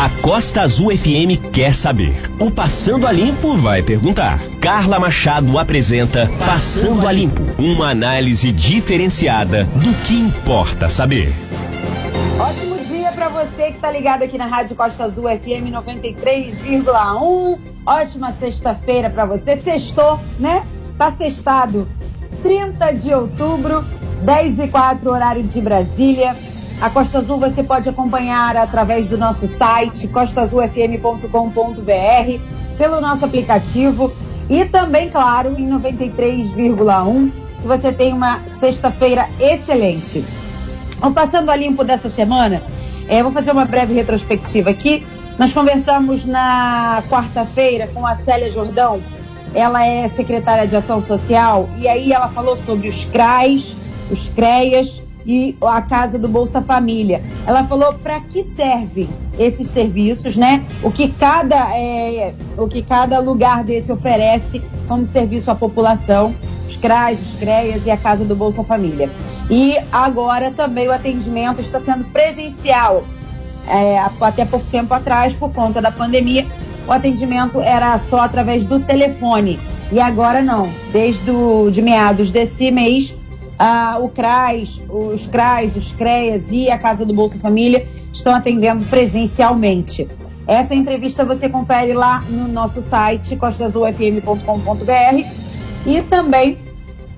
A Costa Azul FM quer saber. O Passando a Limpo vai perguntar. Carla Machado apresenta Passando a Limpo, uma análise diferenciada do que importa saber. Ótimo dia para você que está ligado aqui na Rádio Costa Azul FM 93,1. Ótima sexta-feira para você. Sextou, né? Tá sextado. 30 de outubro, 10 e 4, horário de Brasília. A Costa Azul você pode acompanhar através do nosso site costaazulfm.com.br, pelo nosso aplicativo e também, claro, em 93,1, que você tem uma sexta-feira excelente. O Passando a Limpo dessa semana, é, vou fazer uma breve retrospectiva aqui. Nós conversamos na quarta-feira com a Célia Jordão, ela é secretária de Ação Social, e aí ela falou sobre os CRAs, os CREAS, e a casa do Bolsa Família. Ela falou para que servem esses serviços, né? O que cada é, o que cada lugar desse oferece como serviço à população, os CRAs, os CREAS e a casa do Bolsa Família. E agora também o atendimento está sendo presencial. É, até pouco tempo atrás, por conta da pandemia, o atendimento era só através do telefone. E agora não. Desde o, de meados desse mês, ah, o CRAS, os CRAs, os CREAS e a Casa do Bolsa Família estão atendendo presencialmente. Essa entrevista você confere lá no nosso site, costazulfm.com.br e também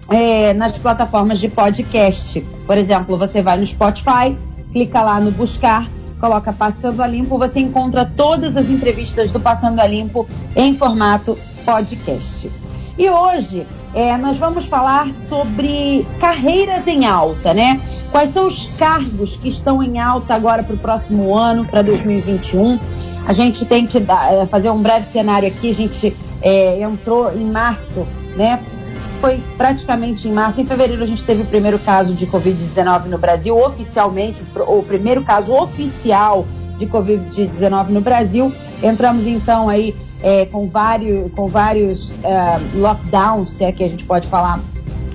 é, nas plataformas de podcast. Por exemplo, você vai no Spotify, clica lá no buscar, coloca Passando a Limpo, você encontra todas as entrevistas do Passando a Limpo em formato podcast. E hoje é, nós vamos falar sobre carreiras em alta, né? Quais são os cargos que estão em alta agora para o próximo ano, para 2021? A gente tem que dar, é, fazer um breve cenário aqui. A gente é, entrou em março, né? Foi praticamente em março. Em fevereiro a gente teve o primeiro caso de Covid-19 no Brasil, oficialmente, o primeiro caso oficial de Covid-19 no Brasil. Entramos então aí é, com vários, com vários uh, lockdowns, se é que a gente pode falar,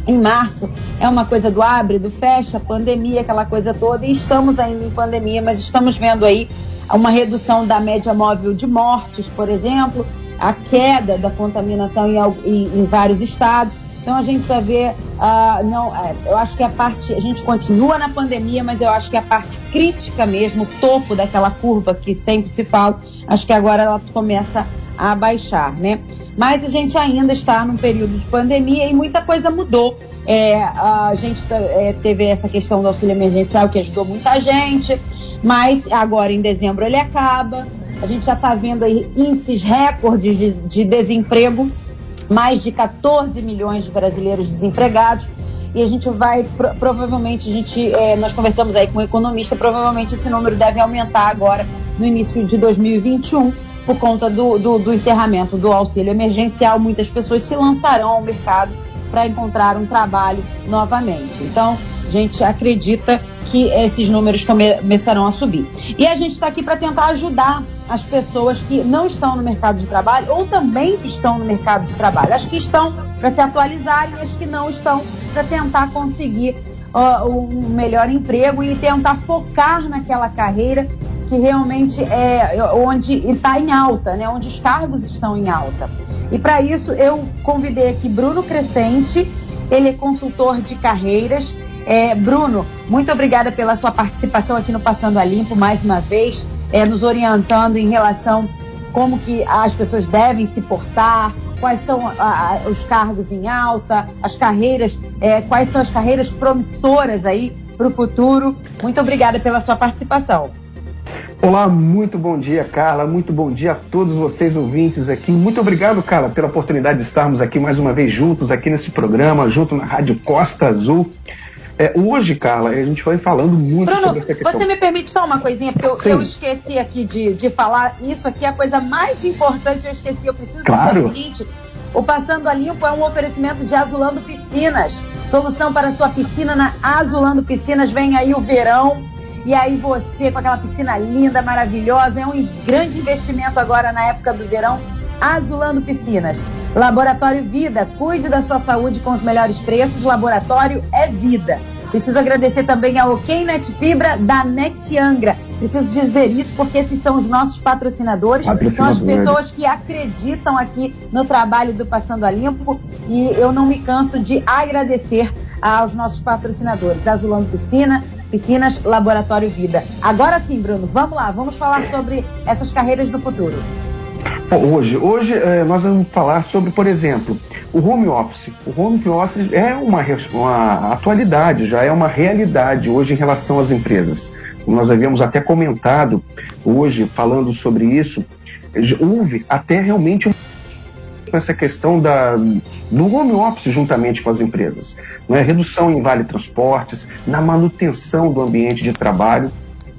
em março. É uma coisa do abre, do fecha, pandemia, aquela coisa toda. E estamos ainda em pandemia, mas estamos vendo aí uma redução da média móvel de mortes, por exemplo, a queda da contaminação em, em, em vários estados. Então a gente já vê, uh, não, uh, eu acho que a parte, a gente continua na pandemia, mas eu acho que a parte crítica mesmo, o topo daquela curva que sempre se fala, acho que agora ela começa a baixar, né? Mas a gente ainda está num período de pandemia e muita coisa mudou. É, a gente é, teve essa questão do auxílio emergencial que ajudou muita gente, mas agora em dezembro ele acaba. A gente já está vendo aí índices recordes de, de desemprego, mais de 14 milhões de brasileiros desempregados e a gente vai provavelmente a gente é, nós conversamos aí com um economista provavelmente esse número deve aumentar agora no início de 2021 por conta do, do, do encerramento do auxílio emergencial, muitas pessoas se lançarão ao mercado para encontrar um trabalho novamente. Então, a gente acredita que esses números começarão a subir. E a gente está aqui para tentar ajudar as pessoas que não estão no mercado de trabalho ou também estão no mercado de trabalho. As que estão para se atualizarem e as que não estão para tentar conseguir uh, um melhor emprego e tentar focar naquela carreira que realmente é onde está em alta, né? onde os cargos estão em alta. E para isso eu convidei aqui Bruno Crescente, ele é consultor de carreiras. É, Bruno, muito obrigada pela sua participação aqui no Passando a Limpo mais uma vez, é, nos orientando em relação como que as pessoas devem se portar, quais são a, os cargos em alta, as carreiras, é, quais são as carreiras promissoras aí para o futuro. Muito obrigada pela sua participação. Olá, muito bom dia, Carla. Muito bom dia a todos vocês ouvintes aqui. Muito obrigado, Carla, pela oportunidade de estarmos aqui mais uma vez juntos aqui nesse programa, junto na Rádio Costa Azul. É, hoje, Carla, a gente vai falando muito Bruno, sobre essa questão. Você me permite só uma coisinha, porque eu, eu esqueci aqui de, de falar. Isso aqui é a coisa mais importante, eu esqueci. Eu preciso claro. dizer o seguinte: o Passando a Limpo é um oferecimento de Azulando Piscinas. Solução para sua piscina na Azulando Piscinas. Vem aí o verão e aí você, com aquela piscina linda, maravilhosa, é um grande investimento agora na época do verão, Azulando Piscinas. Laboratório Vida, cuide da sua saúde com os melhores preços. Laboratório é vida. Preciso agradecer também a OK Net Fibra da Net Angra. Preciso dizer isso porque esses são os nossos patrocinadores, patrocinadores. são as pessoas que acreditam aqui no trabalho do Passando a Limpo e eu não me canso de agradecer aos nossos patrocinadores, Azulão Piscina, Piscinas Laboratório Vida. Agora sim, Bruno, vamos lá, vamos falar sobre essas carreiras do futuro. Hoje, hoje é, nós vamos falar sobre, por exemplo, o home office. O home office é uma, uma atualidade, já é uma realidade hoje em relação às empresas. Nós havíamos até comentado hoje, falando sobre isso, houve até realmente essa questão da, do home office juntamente com as empresas. Né? Redução em vale transportes, na manutenção do ambiente de trabalho.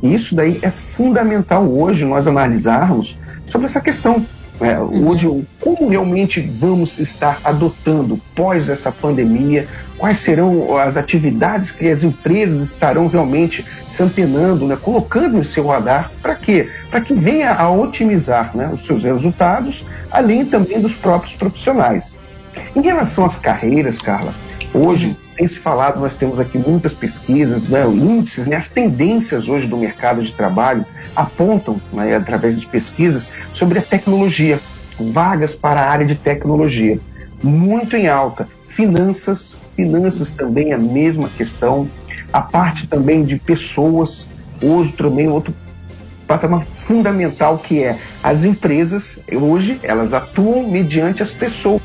E isso daí é fundamental hoje nós analisarmos sobre essa questão. É, hoje, como realmente vamos estar adotando pós essa pandemia? Quais serão as atividades que as empresas estarão realmente se antenando, né, colocando no seu radar? Para quê? Para que venha a otimizar né, os seus resultados, além também dos próprios profissionais. Em relação às carreiras, Carla, hoje tem se falado, nós temos aqui muitas pesquisas, né, índices, né, as tendências hoje do mercado de trabalho apontam, né, através de pesquisas, sobre a tecnologia, vagas para a área de tecnologia, muito em alta. Finanças, finanças também a mesma questão, a parte também de pessoas, hoje também outro patamar fundamental que é as empresas hoje elas atuam mediante as pessoas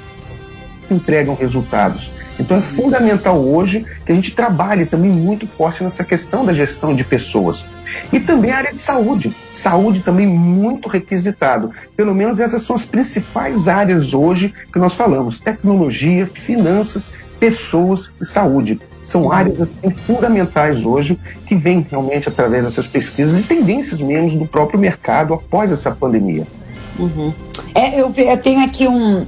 entregam resultados. Então é fundamental hoje que a gente trabalhe também muito forte nessa questão da gestão de pessoas. E também a área de saúde. Saúde também muito requisitado. Pelo menos essas são as principais áreas hoje que nós falamos: tecnologia, finanças, pessoas e saúde. São áreas assim, fundamentais hoje que vêm realmente através dessas pesquisas e tendências mesmo do próprio mercado após essa pandemia. Uhum. É, eu, eu tenho aqui um,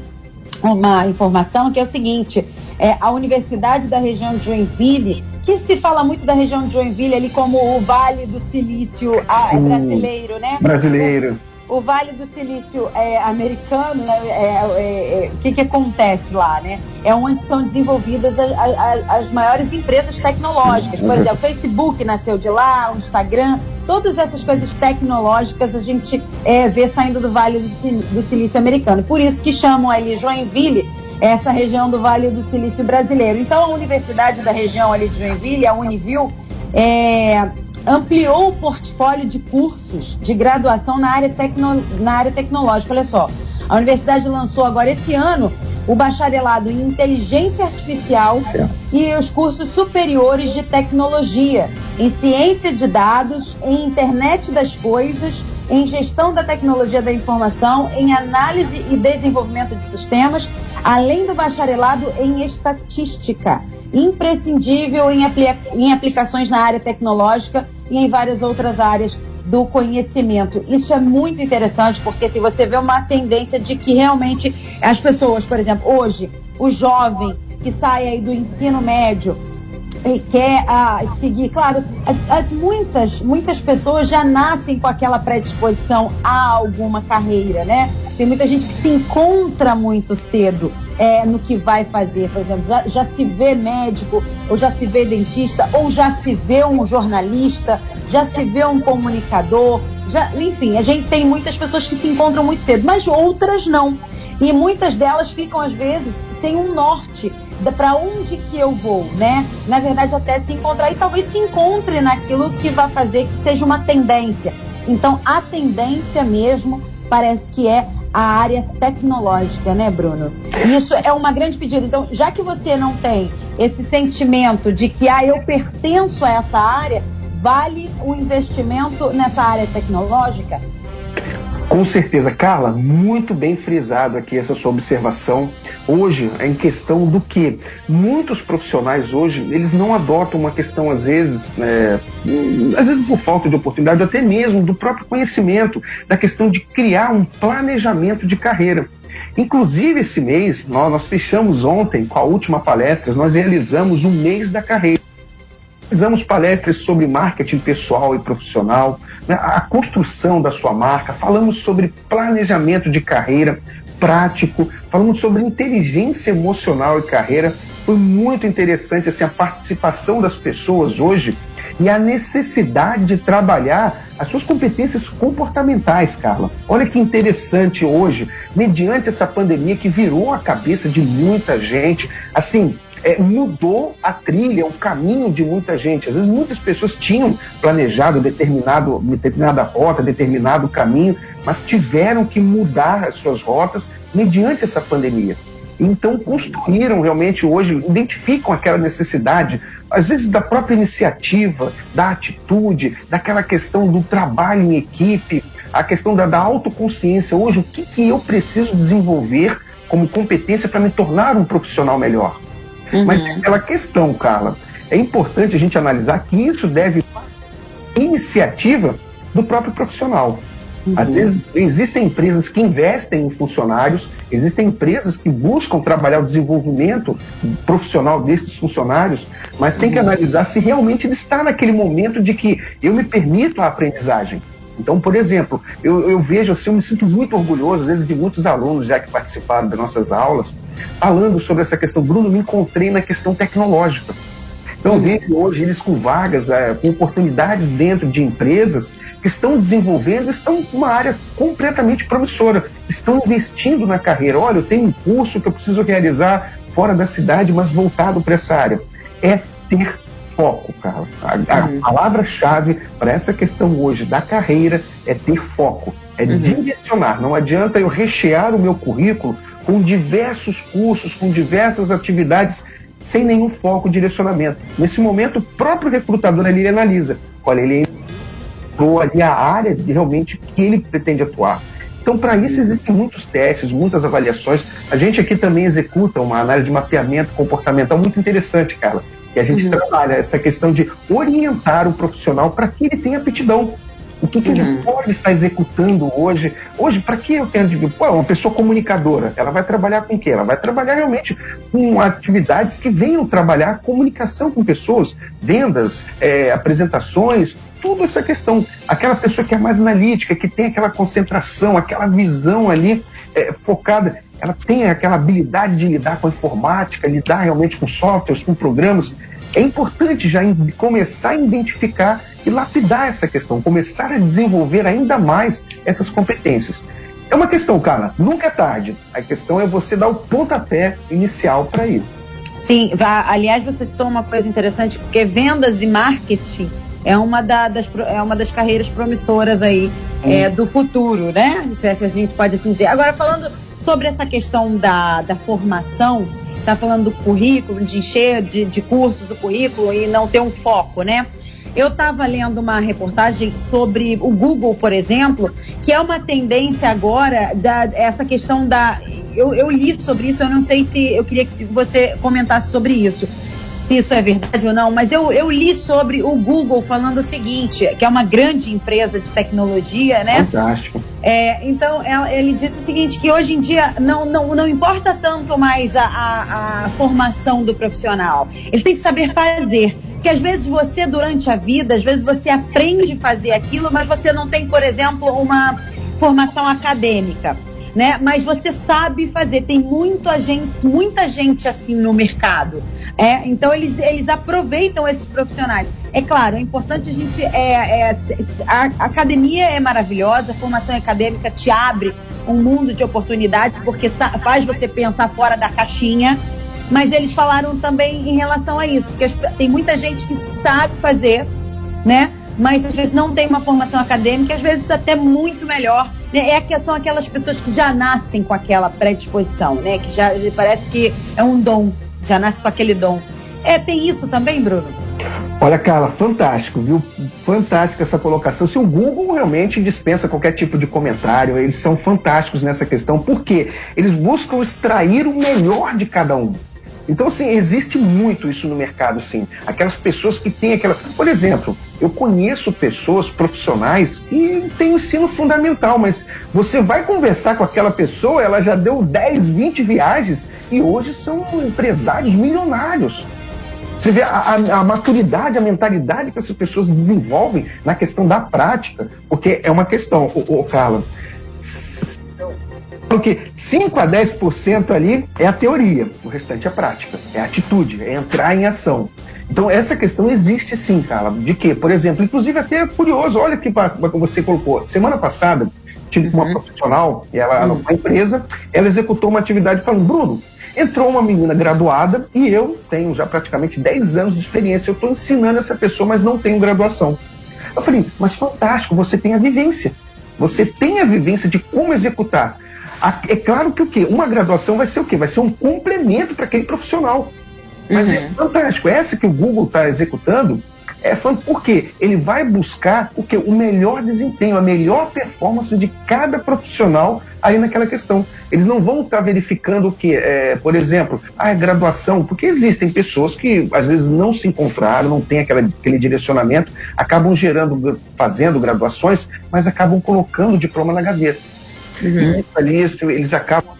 uma informação que é o seguinte: é, a Universidade da região de Joinville, que se fala muito da região de Joinville ali como o Vale do Silício ah, é brasileiro, né? Brasileiro. O, Vale do Silício é, americano, né? É, é, é, o que, que acontece lá, né? É onde são desenvolvidas a, a, as maiores empresas tecnológicas. Por exemplo, o Facebook nasceu de lá, o Instagram, todas essas coisas tecnológicas a gente é, vê saindo do Vale do, Silício americano. Por isso que chamam ali Joinville essa região do Vale do Silício brasileiro. Então, a Universidade da região ali de Joinville, a Univil, é, ampliou o portfólio de cursos de graduação na área, tecno, na área tecnológica. Olha só, a universidade lançou agora esse ano o bacharelado em inteligência artificial e os cursos superiores de tecnologia, em ciência de dados, em internet das coisas, em gestão da tecnologia da informação, em análise e desenvolvimento de sistemas, além do bacharelado em estatística, imprescindível em, em aplicações na área tecnológica e em várias outras áreas do conhecimento. Isso é muito interessante porque se você vê uma tendência de que realmente as pessoas, por exemplo, hoje, o jovem que sai aí do ensino médio quer ah, seguir. Claro, muitas, muitas pessoas já nascem com aquela predisposição a alguma carreira, né? Tem muita gente que se encontra muito cedo é, no que vai fazer, por exemplo, já, já se vê médico, ou já se vê dentista, ou já se vê um jornalista, já se vê um comunicador, já, enfim, a gente tem muitas pessoas que se encontram muito cedo, mas outras não. E muitas delas ficam, às vezes, sem um norte para onde que eu vou, né? Na verdade, até se encontrar e talvez se encontre naquilo que vai fazer que seja uma tendência. Então, a tendência mesmo parece que é a área tecnológica, né, Bruno? Isso é uma grande pedida. Então, já que você não tem esse sentimento de que ah, eu pertenço a essa área, vale o investimento nessa área tecnológica? Com certeza, Carla, muito bem frisado aqui essa sua observação. Hoje, é em questão do que muitos profissionais hoje, eles não adotam uma questão, às vezes, é, às vezes por falta de oportunidade, até mesmo do próprio conhecimento, da questão de criar um planejamento de carreira. Inclusive, esse mês, nós, nós fechamos ontem com a última palestra, nós realizamos o mês da carreira. Realizamos palestras sobre marketing pessoal e profissional, né, a construção da sua marca, falamos sobre planejamento de carreira prático, falamos sobre inteligência emocional e carreira. Foi muito interessante assim, a participação das pessoas hoje e a necessidade de trabalhar as suas competências comportamentais, Carla. Olha que interessante hoje, mediante essa pandemia que virou a cabeça de muita gente, assim, é, mudou a trilha, o caminho de muita gente. Às vezes muitas pessoas tinham planejado determinado, determinada rota, determinado caminho, mas tiveram que mudar as suas rotas mediante essa pandemia. Então construíram realmente hoje, identificam aquela necessidade, às vezes da própria iniciativa, da atitude, daquela questão do trabalho em equipe, a questão da, da autoconsciência. Hoje, o que, que eu preciso desenvolver como competência para me tornar um profissional melhor? Uhum. Mas tem aquela questão, Carla, é importante a gente analisar que isso deve iniciativa do próprio profissional. Uhum. Às vezes existem empresas que investem em funcionários, existem empresas que buscam trabalhar o desenvolvimento profissional desses funcionários, mas tem que uhum. analisar se realmente ele está naquele momento de que eu me permito a aprendizagem. Então, por exemplo, eu, eu, vejo assim, eu me sinto muito orgulhoso, às vezes, de muitos alunos já que participaram das nossas aulas, falando sobre essa questão. Bruno, me encontrei na questão tecnológica. Então, vejo hoje eles com vagas, é, com oportunidades dentro de empresas que estão desenvolvendo, estão uma área completamente promissora, estão investindo na carreira. Olha, eu tenho um curso que eu preciso realizar fora da cidade, mas voltado para essa área. É ter foco, cara. A, a uhum. palavra-chave para essa questão hoje da carreira é ter foco, é uhum. direcionar. Não adianta eu rechear o meu currículo com diversos cursos, com diversas atividades sem nenhum foco, direcionamento. Nesse momento, o próprio recrutador ali analisa, olha, ele entrou ali a área de realmente que ele pretende atuar. Então, para isso, existem muitos testes, muitas avaliações. A gente aqui também executa uma análise de mapeamento comportamental muito interessante, Carla. Que a gente uhum. trabalha essa questão de orientar o profissional para que ele tenha aptidão. O que, que uhum. ele pode estar executando hoje? Hoje, para que eu tenho de. Pô, uma pessoa comunicadora, ela vai trabalhar com o quê? Ela vai trabalhar realmente com atividades que venham trabalhar comunicação com pessoas, vendas, é, apresentações, tudo essa questão. Aquela pessoa que é mais analítica, que tem aquela concentração, aquela visão ali é, focada, ela tem aquela habilidade de lidar com a informática, lidar realmente com softwares, com programas é importante já começar a identificar e lapidar essa questão, começar a desenvolver ainda mais essas competências. É uma questão, cara, nunca é tarde. A questão é você dar o pontapé inicial para ir. Sim, aliás, você citou uma coisa interessante, porque vendas e marketing é uma, da, das, é uma das carreiras promissoras aí hum. é, do futuro, né? Se é que a gente pode assim dizer. Agora, falando sobre essa questão da, da formação, está falando do currículo, de encher de, de cursos o currículo e não ter um foco, né? Eu estava lendo uma reportagem sobre o Google, por exemplo, que é uma tendência agora da essa questão da. Eu, eu li sobre isso, eu não sei se eu queria que você comentasse sobre isso se isso é verdade ou não, mas eu, eu li sobre o Google falando o seguinte, que é uma grande empresa de tecnologia, né? Fantástico. É, então, ele disse o seguinte, que hoje em dia não, não, não importa tanto mais a, a, a formação do profissional, ele tem que saber fazer. Porque às vezes você, durante a vida, às vezes você aprende a fazer aquilo, mas você não tem, por exemplo, uma formação acadêmica né? Mas você sabe fazer. Tem muita gente, muita gente assim no mercado. É, então eles, eles aproveitam esses profissionais. É claro, é importante a gente. É, é, a academia é maravilhosa, a formação acadêmica te abre um mundo de oportunidades, porque faz você pensar fora da caixinha. Mas eles falaram também em relação a isso, porque tem muita gente que sabe fazer, né? Mas às vezes não tem uma formação acadêmica, às vezes até muito melhor né? É são aquelas pessoas que já nascem com aquela predisposição, né? Que já parece que é um dom, já nasce com aquele dom. É, tem isso também, Bruno? Olha, Carla, fantástico, viu? Fantástica essa colocação. Se o Google realmente dispensa qualquer tipo de comentário, eles são fantásticos nessa questão, porque eles buscam extrair o melhor de cada um. Então, assim, existe muito isso no mercado, sim. Aquelas pessoas que têm aquela. Por exemplo, eu conheço pessoas profissionais que têm o ensino fundamental, mas você vai conversar com aquela pessoa, ela já deu 10, 20 viagens e hoje são empresários milionários. Você vê a, a, a, maturidade, a mentalidade que essas pessoas desenvolvem na questão da prática, porque é uma questão, o, o Carla. Porque 5 a 10% ali é a teoria, o restante é a prática, é a atitude, é entrar em ação. Então, essa questão existe sim, Carla. De quê? Por exemplo, inclusive até é curioso, olha que você colocou. Semana passada, tive uhum. uma profissional, ela, uhum. uma empresa, ela executou uma atividade falando, Bruno, entrou uma menina graduada e eu tenho já praticamente 10 anos de experiência, eu estou ensinando essa pessoa, mas não tenho graduação. Eu falei, mas fantástico, você tem a vivência. Você tem a vivência de como executar. É claro que o quê? Uma graduação vai ser o quê? Vai ser um complemento para aquele profissional. Mas é uhum. é fantástico. Essa que o Google está executando é fantástico porque ele vai buscar o que? O melhor desempenho, a melhor performance de cada profissional aí naquela questão. Eles não vão estar tá verificando o que, é, por exemplo, a graduação, porque existem pessoas que às vezes não se encontraram, não tem aquela, aquele direcionamento, acabam gerando, fazendo graduações, mas acabam colocando o diploma na gaveta. Uhum. E ali eles acabam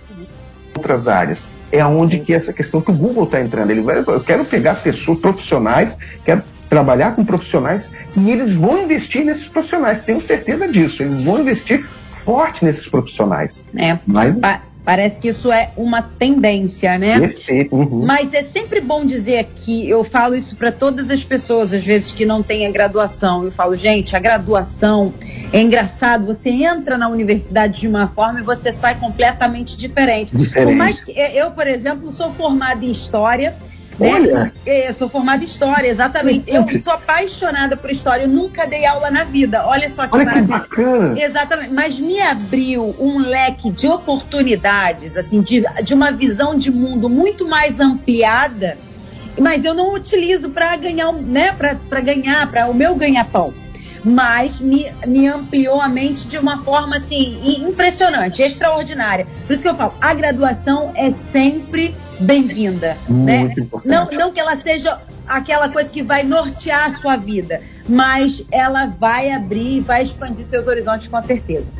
outras áreas. É onde que essa questão que o Google está entrando. Ele vai, eu quero pegar pessoas profissionais, quero trabalhar com profissionais e eles vão investir nesses profissionais. Tenho certeza disso. Eles vão investir forte nesses profissionais. É. Mas pa parece que isso é uma tendência, né? Perfeito. Uhum. Mas é sempre bom dizer aqui, eu falo isso para todas as pessoas, às vezes que não têm a graduação. Eu falo, gente, a graduação é engraçado, você entra na universidade de uma forma e você sai completamente diferente. diferente. Por mais que eu, por exemplo, sou formada em história né? Olha. Eu sou formada em história, exatamente. Eu sou apaixonada por história. Eu nunca dei aula na vida. Olha só que Olha maravilha. Que bacana. Exatamente. Mas me abriu um leque de oportunidades, assim, de, de uma visão de mundo muito mais ampliada. Mas eu não utilizo para ganhar, né? Para ganhar, para o meu ganha-pão mas me, me ampliou a mente de uma forma assim impressionante, extraordinária. Por isso que eu falo, a graduação é sempre bem-vinda. Né? Não, não que ela seja aquela coisa que vai nortear a sua vida, mas ela vai abrir e vai expandir seus horizontes com certeza.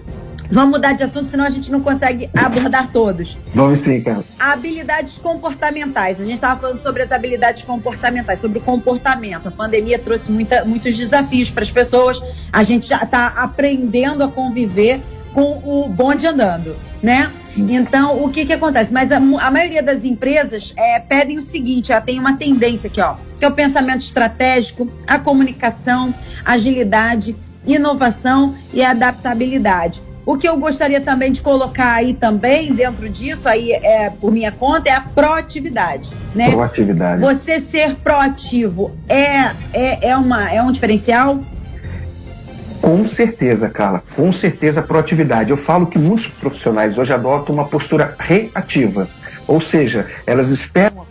Vamos mudar de assunto, senão a gente não consegue abordar todos. Vamos sim, cara. Habilidades comportamentais. A gente estava falando sobre as habilidades comportamentais, sobre o comportamento. A pandemia trouxe muita, muitos desafios para as pessoas. A gente já está aprendendo a conviver com o bonde andando, né? Então, o que que acontece? Mas a, a maioria das empresas é, pedem o seguinte, ó, tem uma tendência aqui, ó, que é o pensamento estratégico, a comunicação, agilidade, inovação e adaptabilidade. O que eu gostaria também de colocar aí também dentro disso, aí é por minha conta, é a proatividade, né? Proatividade. Você ser proativo é, é, é, uma, é um diferencial? Com certeza, Carla, com certeza a proatividade. Eu falo que muitos profissionais hoje adotam uma postura reativa, ou seja, elas esperam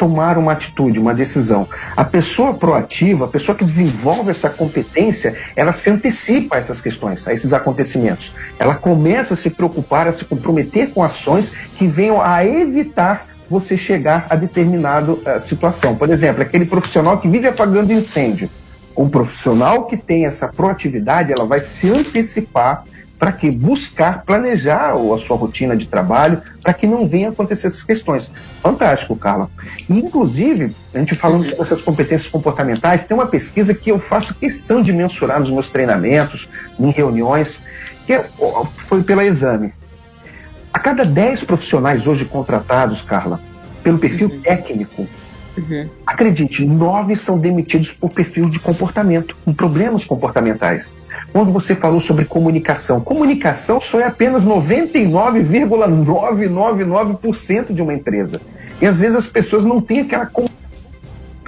tomar uma atitude, uma decisão. A pessoa proativa, a pessoa que desenvolve essa competência, ela se antecipa a essas questões, a esses acontecimentos. Ela começa a se preocupar, a se comprometer com ações que venham a evitar você chegar a determinada uh, situação. Por exemplo, aquele profissional que vive apagando incêndio. O profissional que tem essa proatividade, ela vai se antecipar para que buscar planejar a sua rotina de trabalho para que não venha acontecer essas questões. Fantástico, Carla. E, inclusive, a gente falando sobre essas competências comportamentais, tem uma pesquisa que eu faço questão de mensurar nos meus treinamentos, em reuniões, que é, foi pela exame. A cada 10 profissionais hoje contratados, Carla, pelo perfil uhum. técnico, Uhum. Acredite, nove são demitidos por perfil de comportamento, com problemas comportamentais. Quando você falou sobre comunicação, comunicação só é apenas 99,999% de uma empresa. E às vezes as pessoas não têm aquela comunicação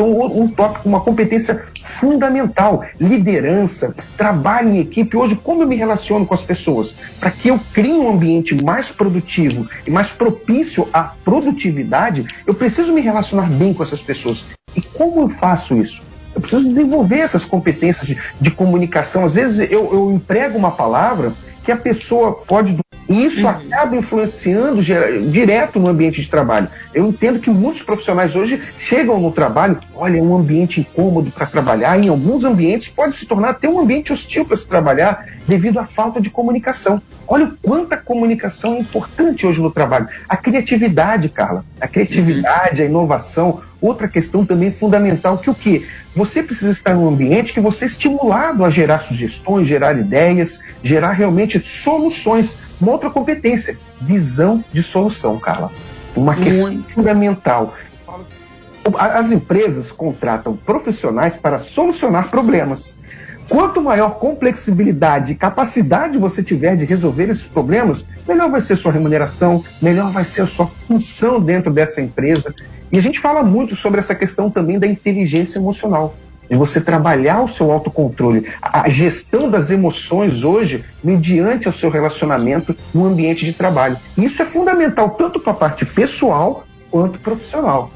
então, um tópico, uma competência fundamental, liderança, trabalho em equipe. Hoje, como eu me relaciono com as pessoas? Para que eu crie um ambiente mais produtivo e mais propício à produtividade, eu preciso me relacionar bem com essas pessoas. E como eu faço isso? Eu preciso desenvolver essas competências de, de comunicação. Às vezes eu, eu emprego uma palavra que a pessoa pode e isso uhum. acaba influenciando direto no ambiente de trabalho. Eu entendo que muitos profissionais hoje chegam no trabalho, olha, é um ambiente incômodo para trabalhar, em alguns ambientes pode se tornar até um ambiente hostil para se trabalhar devido à falta de comunicação. Olha o quanta comunicação é importante hoje no trabalho. A criatividade, Carla, a criatividade, uhum. a inovação, outra questão também fundamental, que o quê? Você precisa estar num ambiente que você é estimulado a gerar sugestões, gerar ideias, gerar realmente soluções. Uma outra competência, visão de solução, Carla. Uma questão Muito. fundamental. As empresas contratam profissionais para solucionar problemas. Quanto maior complexibilidade e capacidade você tiver de resolver esses problemas, melhor vai ser sua remuneração, melhor vai ser a sua função dentro dessa empresa. E a gente fala muito sobre essa questão também da inteligência emocional de você trabalhar o seu autocontrole, a gestão das emoções hoje, mediante o seu relacionamento no ambiente de trabalho. Isso é fundamental tanto para a parte pessoal quanto profissional.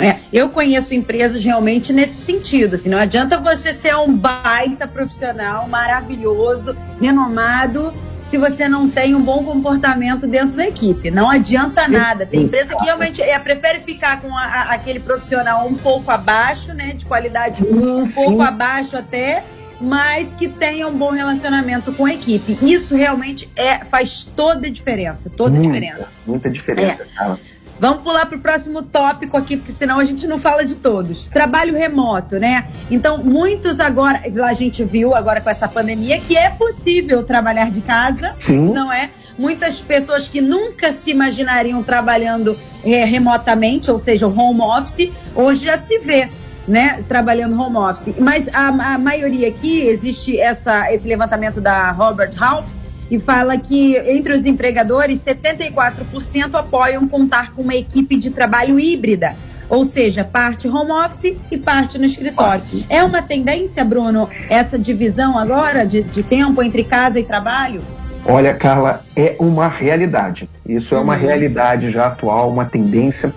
É, eu conheço empresas realmente nesse sentido. Assim, não adianta você ser um baita profissional maravilhoso, renomado, se você não tem um bom comportamento dentro da equipe. Não adianta nada. Tem empresa que realmente é, prefere ficar com a, a, aquele profissional um pouco abaixo, né? De qualidade um sim. pouco abaixo até, mas que tenha um bom relacionamento com a equipe. Isso realmente é, faz toda a diferença. Toda muita, a diferença. Muita diferença, é. Vamos pular para o próximo tópico aqui, porque senão a gente não fala de todos. Trabalho remoto, né? Então, muitos agora, a gente viu agora com essa pandemia que é possível trabalhar de casa, Sim. não é? Muitas pessoas que nunca se imaginariam trabalhando é, remotamente, ou seja, home office, hoje já se vê. Né, trabalhando home office. Mas a, a maioria aqui, existe essa, esse levantamento da Robert Half, e fala que entre os empregadores, 74% apoiam contar com uma equipe de trabalho híbrida, ou seja, parte home office e parte no escritório. É uma tendência, Bruno, essa divisão agora de, de tempo entre casa e trabalho? Olha, Carla, é uma realidade. Isso é uma uhum. realidade já atual, uma tendência.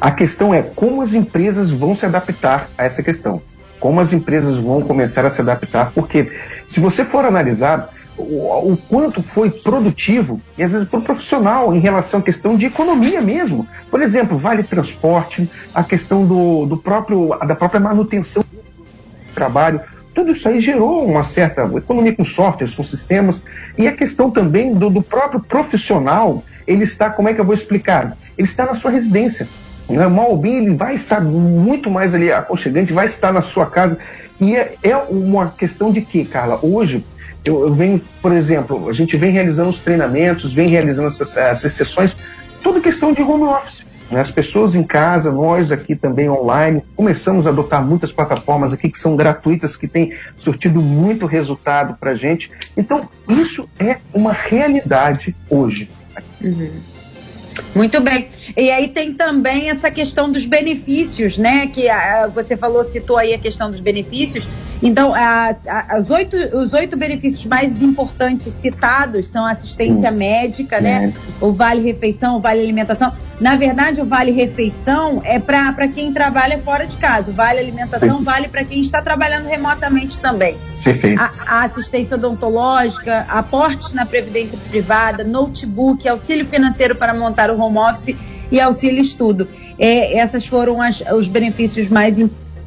A questão é como as empresas vão se adaptar a essa questão. Como as empresas vão começar a se adaptar, porque se você for analisar, o, o, quanto foi produtivo, e às vezes para o profissional, em relação à questão de economia mesmo. Por exemplo, vale transporte, a questão do, do próprio, da própria manutenção do trabalho. Tudo isso aí gerou uma certa economia com softwares, com sistemas, e a questão também do, do próprio profissional, ele está, como é que eu vou explicar? Ele está na sua residência. Né? Mal ou bem, ele vai estar muito mais ali aconchegante, vai estar na sua casa. E é, é uma questão de que, Carla, hoje eu, eu, venho, por exemplo, a gente vem realizando os treinamentos, vem realizando essas, essas sessões, tudo questão de home office. Né? As pessoas em casa, nós aqui também online, começamos a adotar muitas plataformas aqui que são gratuitas, que têm surtido muito resultado para a gente. Então, isso é uma realidade hoje. Uhum. Muito bem. E aí tem também essa questão dos benefícios, né? Que a, você falou, citou aí a questão dos benefícios. Então, as, as oito, os oito benefícios mais importantes citados são assistência hum. médica, né? É. O vale refeição, o vale alimentação. Na verdade, o vale refeição é para quem trabalha fora de casa. O vale alimentação vale para quem está trabalhando remotamente também. A, a, assistência odontológica, aportes na previdência privada, notebook, auxílio financeiro para montar o home office e auxílio estudo. É, essas foram as, os benefícios mais,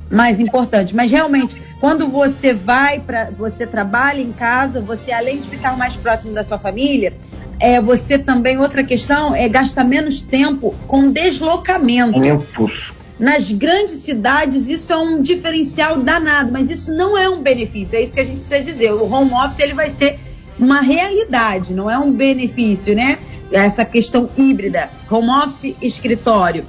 mais importantes. Mas realmente, quando você vai para, você trabalha em casa, você além de ficar mais próximo da sua família, é, você também, outra questão, é gastar menos tempo com deslocamento. Tempos. Nas grandes cidades, isso é um diferencial danado, mas isso não é um benefício, é isso que a gente precisa dizer. O home office ele vai ser uma realidade, não é um benefício, né? Essa questão híbrida, home office, escritório.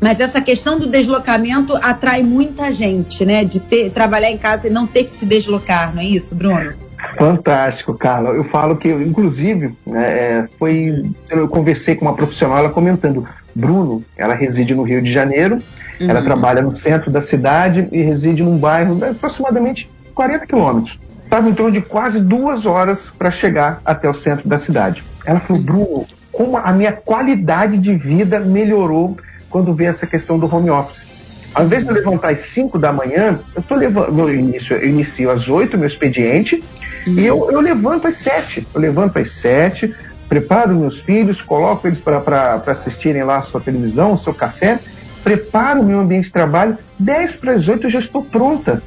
Mas essa questão do deslocamento atrai muita gente, né? De ter, trabalhar em casa e não ter que se deslocar, não é isso, Bruno? Fantástico, Carla. Eu falo que, inclusive, né, é, foi. Eu conversei com uma profissional, ela comentando. Bruno, ela reside no Rio de Janeiro, uhum. ela trabalha no centro da cidade e reside num bairro de aproximadamente 40 quilômetros. Estava em torno de quase duas horas para chegar até o centro da cidade. Ela falou, Bruno, como a minha qualidade de vida melhorou quando veio essa questão do home office. Ao invés de eu levantar às 5 da manhã, eu tô levando, no início, eu inicio às 8 meu expediente uhum. e eu, eu levanto às 7. Eu levanto às 7, preparo meus filhos, coloco eles para assistirem lá a sua televisão, o seu café, preparo o meu ambiente de trabalho, 10 para as 8 eu já estou pronta.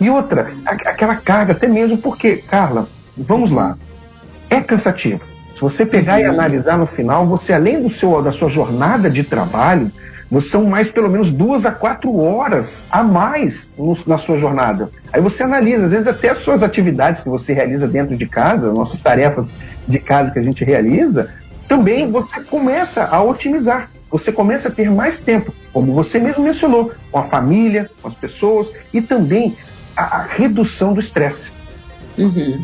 E outra, aquela carga, até mesmo porque, Carla, vamos lá, é cansativo. Se você pegar uhum. e analisar no final, você além do seu, da sua jornada de trabalho, são mais pelo menos duas a quatro horas a mais no, na sua jornada. Aí você analisa, às vezes até as suas atividades que você realiza dentro de casa, nossas tarefas de casa que a gente realiza, também você começa a otimizar. você começa a ter mais tempo, como você mesmo mencionou, com a família, com as pessoas e também a, a redução do estresse. Uhum.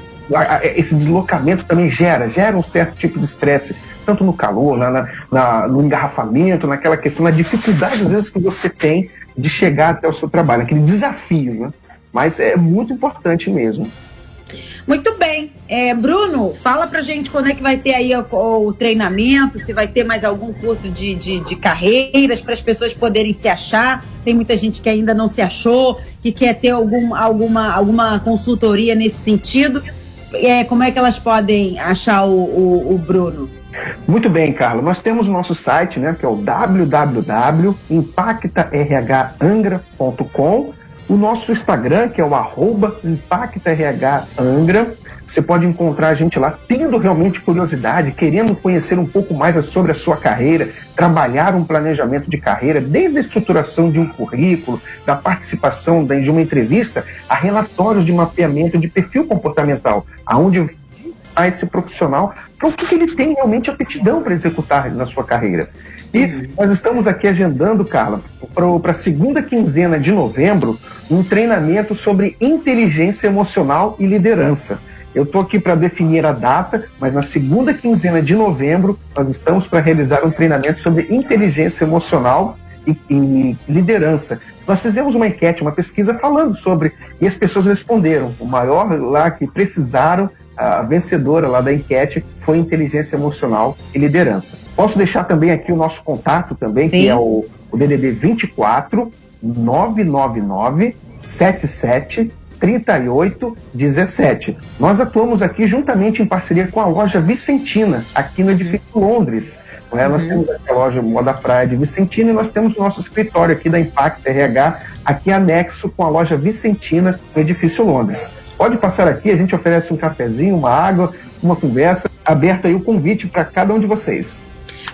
Esse deslocamento também gera, gera um certo tipo de estresse, tanto no calor, na, na, no engarrafamento, naquela questão, na dificuldade às vezes que você tem de chegar até o seu trabalho, aquele desafio, né? Mas é muito importante mesmo. Muito bem. É, Bruno, fala pra gente quando é que vai ter aí o, o treinamento, se vai ter mais algum curso de, de, de carreiras para as pessoas poderem se achar. Tem muita gente que ainda não se achou, que quer ter algum, alguma, alguma consultoria nesse sentido. É, como é que elas podem achar o, o, o Bruno? Muito bem, Carlos. Nós temos o nosso site, né, que é o www.impactarhangra.com o nosso Instagram, que é o arroba ImpactaRHAngra. Você pode encontrar a gente lá tendo realmente curiosidade, querendo conhecer um pouco mais sobre a sua carreira, trabalhar um planejamento de carreira, desde a estruturação de um currículo, da participação de uma entrevista, a relatórios de mapeamento de perfil comportamental, aonde a esse profissional para o que, ele tem realmente aptidão para executar na sua carreira. E uhum. nós estamos aqui agendando, Carla, para a segunda quinzena de novembro, um treinamento sobre inteligência emocional e liderança. Eu estou aqui para definir a data, mas na segunda quinzena de novembro nós estamos para realizar um treinamento sobre inteligência emocional e, e, liderança. Nós fizemos uma enquete, uma pesquisa falando sobre, e as pessoas responderam. O maior lá que precisaram, a vencedora lá da enquete foi inteligência emocional e liderança. Posso deixar também aqui o nosso contato também, Sim. que é o, o DDD 24 999 77 3817. Nós atuamos aqui juntamente em parceria com a loja Vicentina, aqui no edifício Londres. Né? Uhum. Nós temos a loja Moda Praia de Vicentina e nós temos o nosso escritório aqui da Impact RH, aqui anexo com a loja Vicentina, no edifício Londres. Pode passar aqui, a gente oferece um cafezinho, uma água, uma conversa, aberto aí o convite para cada um de vocês.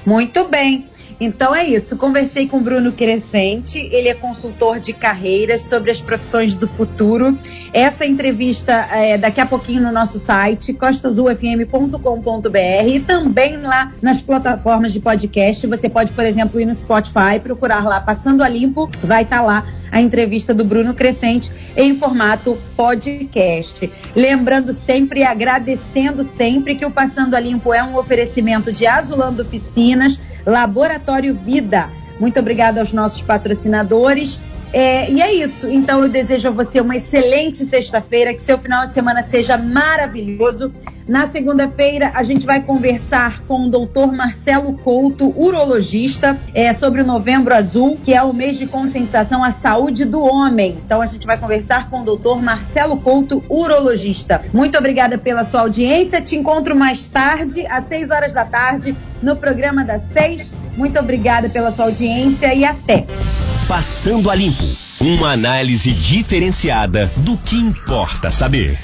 Muito bem. Então é isso. Conversei com o Bruno Crescente, ele é consultor de carreiras sobre as profissões do futuro. Essa entrevista é daqui a pouquinho no nosso site, costazulfm.com.br e também lá nas plataformas de podcast. Você pode, por exemplo, ir no Spotify, procurar lá Passando a Limpo, vai estar tá lá a entrevista do Bruno Crescente em formato podcast. Lembrando sempre e agradecendo sempre que o Passando a Limpo é um oferecimento de Azulando Piscinas Laboratório Vida. Muito obrigada aos nossos patrocinadores. É, e é isso. Então eu desejo a você uma excelente sexta-feira, que seu final de semana seja maravilhoso. Na segunda-feira a gente vai conversar com o doutor Marcelo Couto, urologista, é, sobre o Novembro Azul, que é o mês de conscientização à saúde do homem. Então a gente vai conversar com o doutor Marcelo Couto, urologista. Muito obrigada pela sua audiência. Te encontro mais tarde, às 6 horas da tarde, no programa das 6. Muito obrigada pela sua audiência e até. Passando a Limpo uma análise diferenciada do que importa saber.